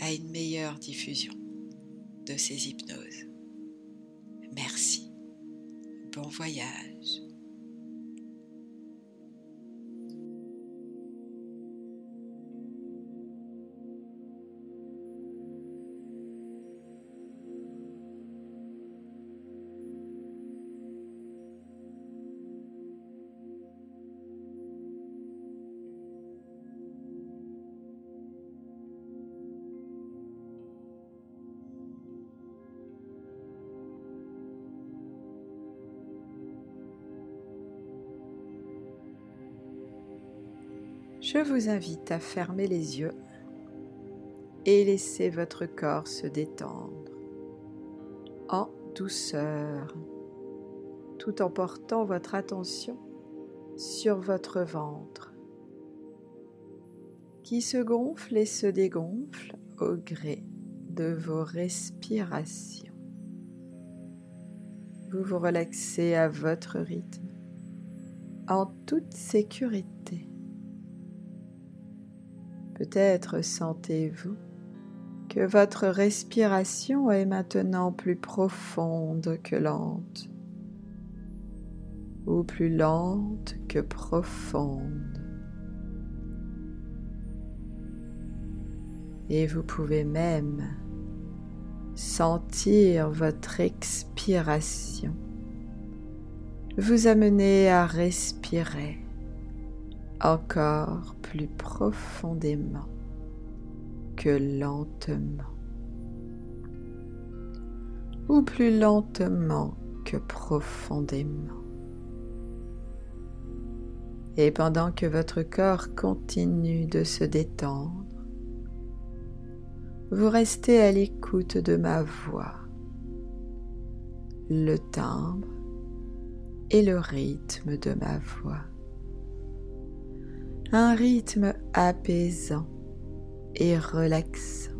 à une meilleure diffusion de ces hypnoses. Merci. Bon voyage. Je vous invite à fermer les yeux et laisser votre corps se détendre en douceur, tout en portant votre attention sur votre ventre qui se gonfle et se dégonfle au gré de vos respirations. Vous vous relaxez à votre rythme en toute sécurité. Peut-être sentez-vous que votre respiration est maintenant plus profonde que lente, ou plus lente que profonde. Et vous pouvez même sentir votre expiration vous amener à respirer encore plus profondément que lentement, ou plus lentement que profondément. Et pendant que votre corps continue de se détendre, vous restez à l'écoute de ma voix, le timbre et le rythme de ma voix un rythme apaisant et relaxant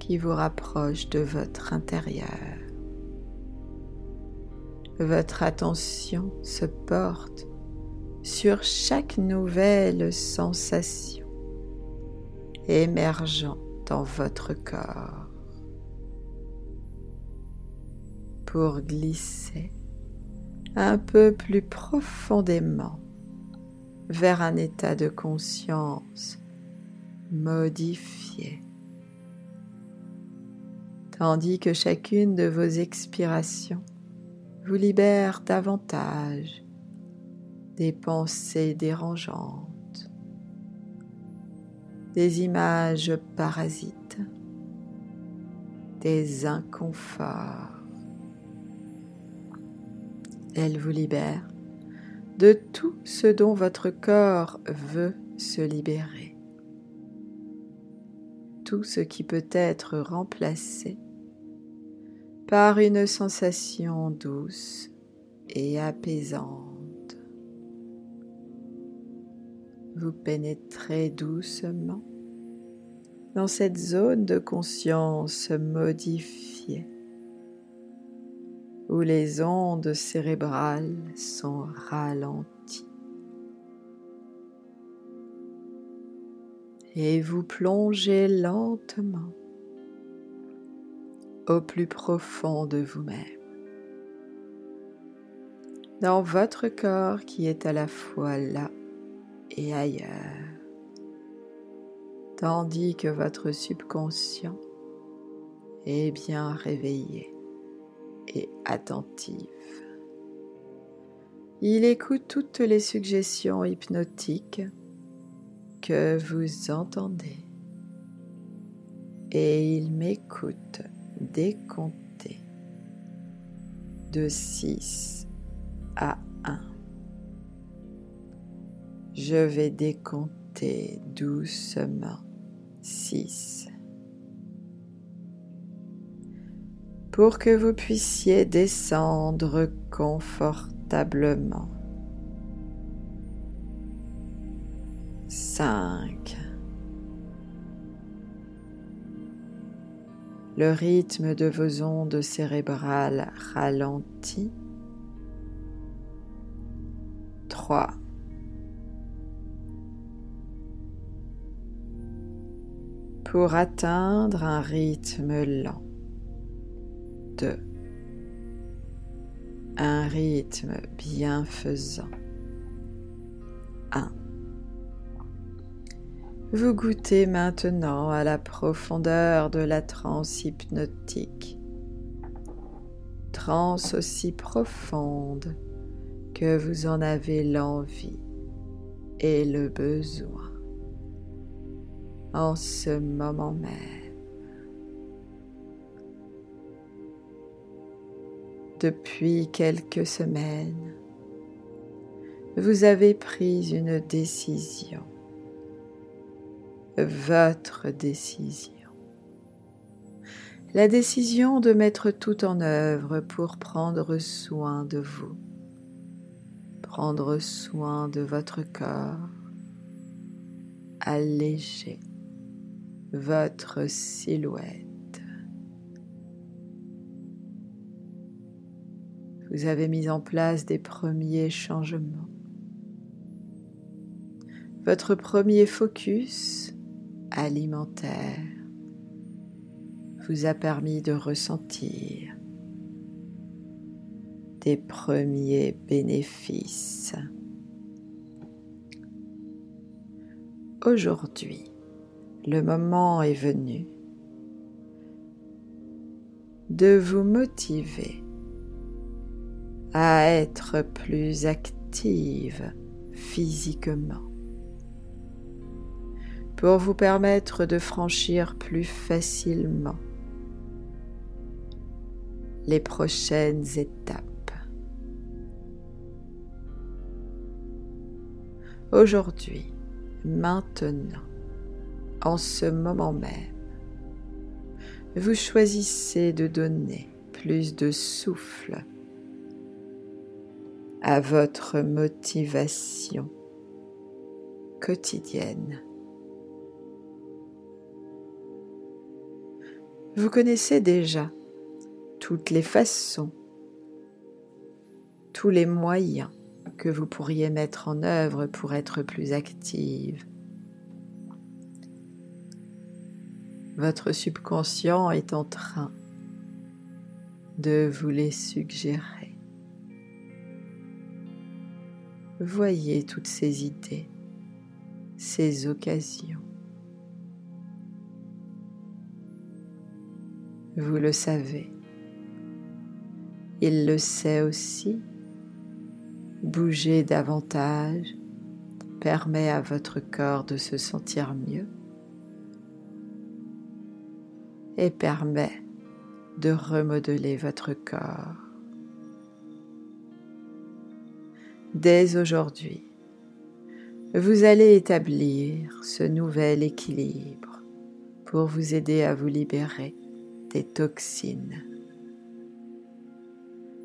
qui vous rapproche de votre intérieur. Votre attention se porte sur chaque nouvelle sensation émergeant dans votre corps pour glisser un peu plus profondément vers un état de conscience modifié. Tandis que chacune de vos expirations vous libère davantage des pensées dérangeantes, des images parasites, des inconforts. Elle vous libère de tout ce dont votre corps veut se libérer. Tout ce qui peut être remplacé par une sensation douce et apaisante. Vous pénétrez doucement dans cette zone de conscience modifiée où les ondes cérébrales sont ralenties. Et vous plongez lentement au plus profond de vous-même, dans votre corps qui est à la fois là et ailleurs, tandis que votre subconscient est bien réveillé et attentive. Il écoute toutes les suggestions hypnotiques que vous entendez et il m'écoute décompter de 6 à 1. Je vais décompter doucement 6, pour que vous puissiez descendre confortablement. 5. Le rythme de vos ondes cérébrales ralentit. 3. Pour atteindre un rythme lent. 2. Un rythme bienfaisant. 1. Vous goûtez maintenant à la profondeur de la transe hypnotique, transe aussi profonde que vous en avez l'envie et le besoin en ce moment même. Depuis quelques semaines, vous avez pris une décision votre décision. La décision de mettre tout en œuvre pour prendre soin de vous, prendre soin de votre corps, alléger votre silhouette. Vous avez mis en place des premiers changements. Votre premier focus alimentaire vous a permis de ressentir des premiers bénéfices. Aujourd'hui, le moment est venu de vous motiver à être plus active physiquement pour vous permettre de franchir plus facilement les prochaines étapes. Aujourd'hui, maintenant, en ce moment même, vous choisissez de donner plus de souffle à votre motivation quotidienne. Vous connaissez déjà toutes les façons, tous les moyens que vous pourriez mettre en œuvre pour être plus active. Votre subconscient est en train de vous les suggérer. Voyez toutes ces idées, ces occasions. Vous le savez. Il le sait aussi. Bouger davantage permet à votre corps de se sentir mieux et permet de remodeler votre corps. Dès aujourd'hui, vous allez établir ce nouvel équilibre pour vous aider à vous libérer toxines.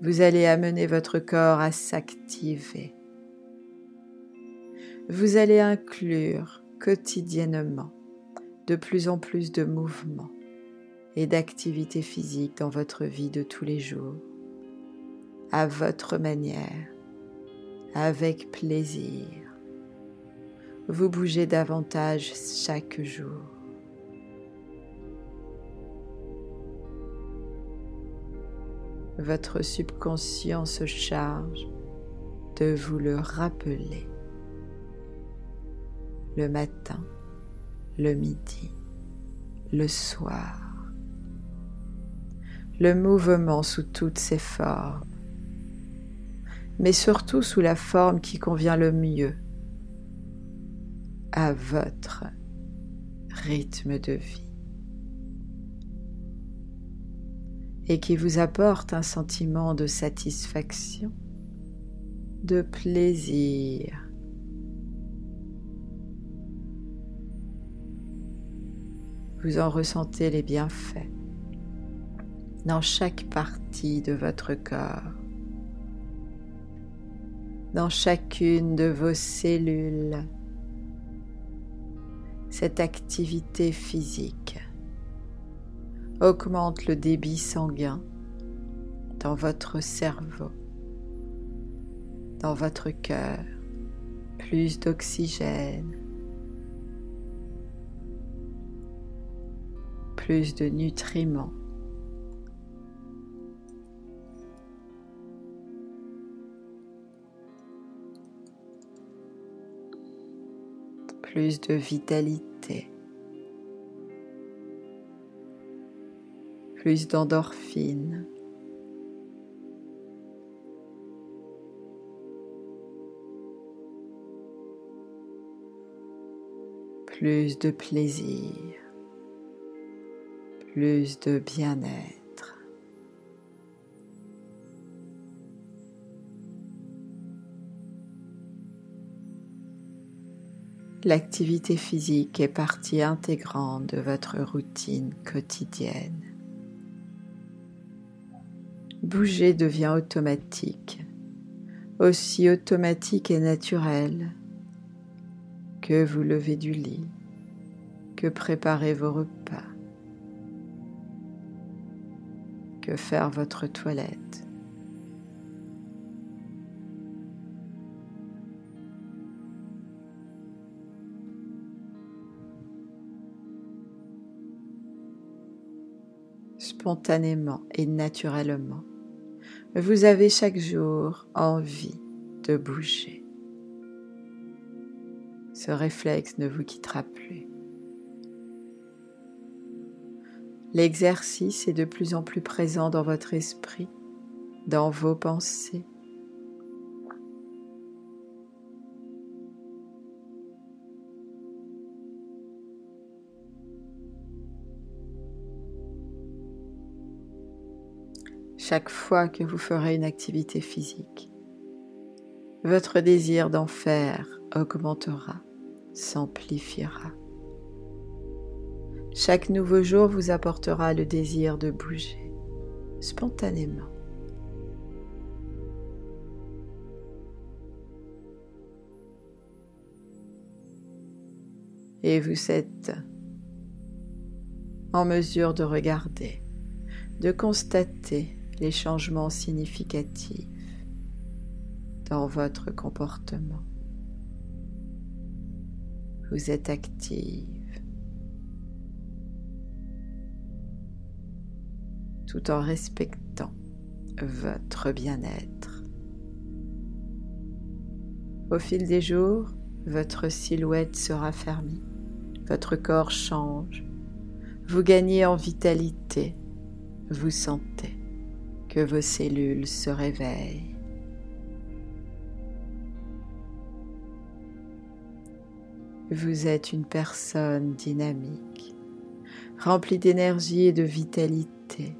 Vous allez amener votre corps à s'activer. Vous allez inclure quotidiennement de plus en plus de mouvements et d'activités physiques dans votre vie de tous les jours, à votre manière, avec plaisir. Vous bougez davantage chaque jour. votre subconscient se charge de vous le rappeler le matin, le midi, le soir. Le mouvement sous toutes ses formes, mais surtout sous la forme qui convient le mieux à votre rythme de vie. et qui vous apporte un sentiment de satisfaction, de plaisir. Vous en ressentez les bienfaits dans chaque partie de votre corps, dans chacune de vos cellules, cette activité physique augmente le débit sanguin dans votre cerveau, dans votre cœur, plus d'oxygène, plus de nutriments. Plus de vitalité, plus d'endorphine. plus de plaisir, plus de bien-être. L'activité physique est partie intégrante de votre routine quotidienne. Bouger devient automatique, aussi automatique et naturel que vous levez du lit, que préparer vos repas, que faire votre toilette. Spontanément et naturellement, vous avez chaque jour envie de bouger. Ce réflexe ne vous quittera plus. L'exercice est de plus en plus présent dans votre esprit, dans vos pensées. Chaque fois que vous ferez une activité physique, votre désir d'en faire augmentera s'amplifiera. Chaque nouveau jour vous apportera le désir de bouger spontanément. Et vous êtes en mesure de regarder, de constater les changements significatifs dans votre comportement. Vous êtes active, tout en respectant votre bien-être. Au fil des jours, votre silhouette se raffermit, votre corps change, vous gagnez en vitalité, vous sentez que vos cellules se réveillent. Vous êtes une personne dynamique, remplie d'énergie et de vitalité.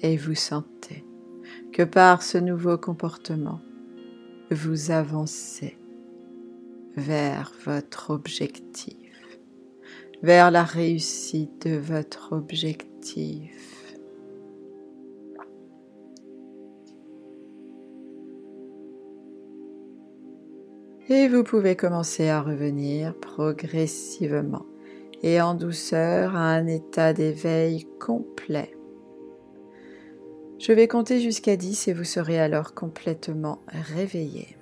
Et vous sentez que par ce nouveau comportement, vous avancez vers votre objectif, vers la réussite de votre objectif. et vous pouvez commencer à revenir progressivement et en douceur à un état d'éveil complet. Je vais compter jusqu'à 10 et vous serez alors complètement réveillé.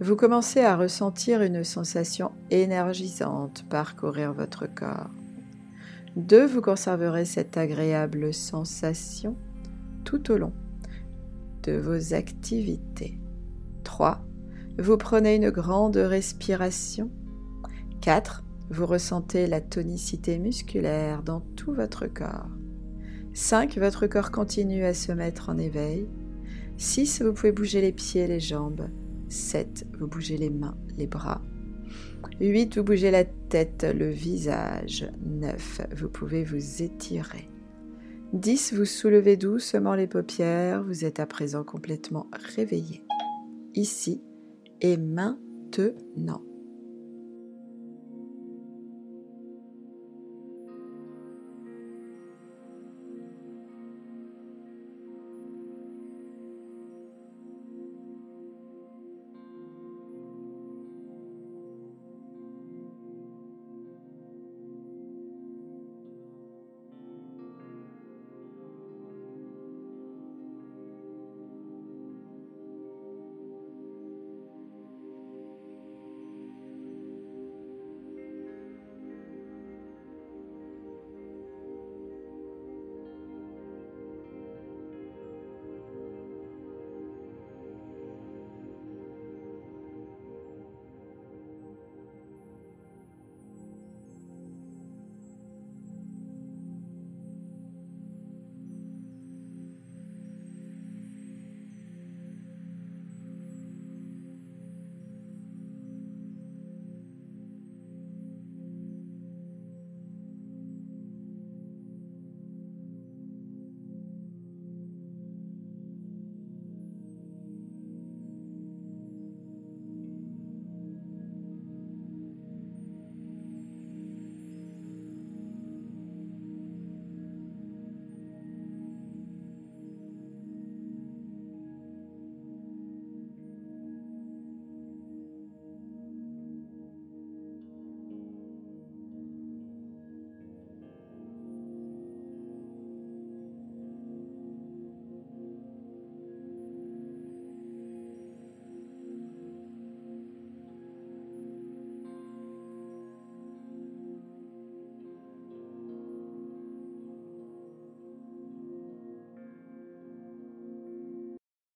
1. Vous commencez à ressentir une sensation énergisante parcourir votre corps. 2. Vous conserverez cette agréable sensation tout au long de vos activités. 3. Vous prenez une grande respiration. 4. Vous ressentez la tonicité musculaire dans tout votre corps. 5. Votre corps continue à se mettre en éveil. 6. Vous pouvez bouger les pieds, les jambes. 7. Vous bougez les mains, les bras. 8. Vous bougez la tête, le visage. 9. Vous pouvez vous étirer. 10. Vous soulevez doucement les paupières. Vous êtes à présent complètement réveillé ici et maintenant.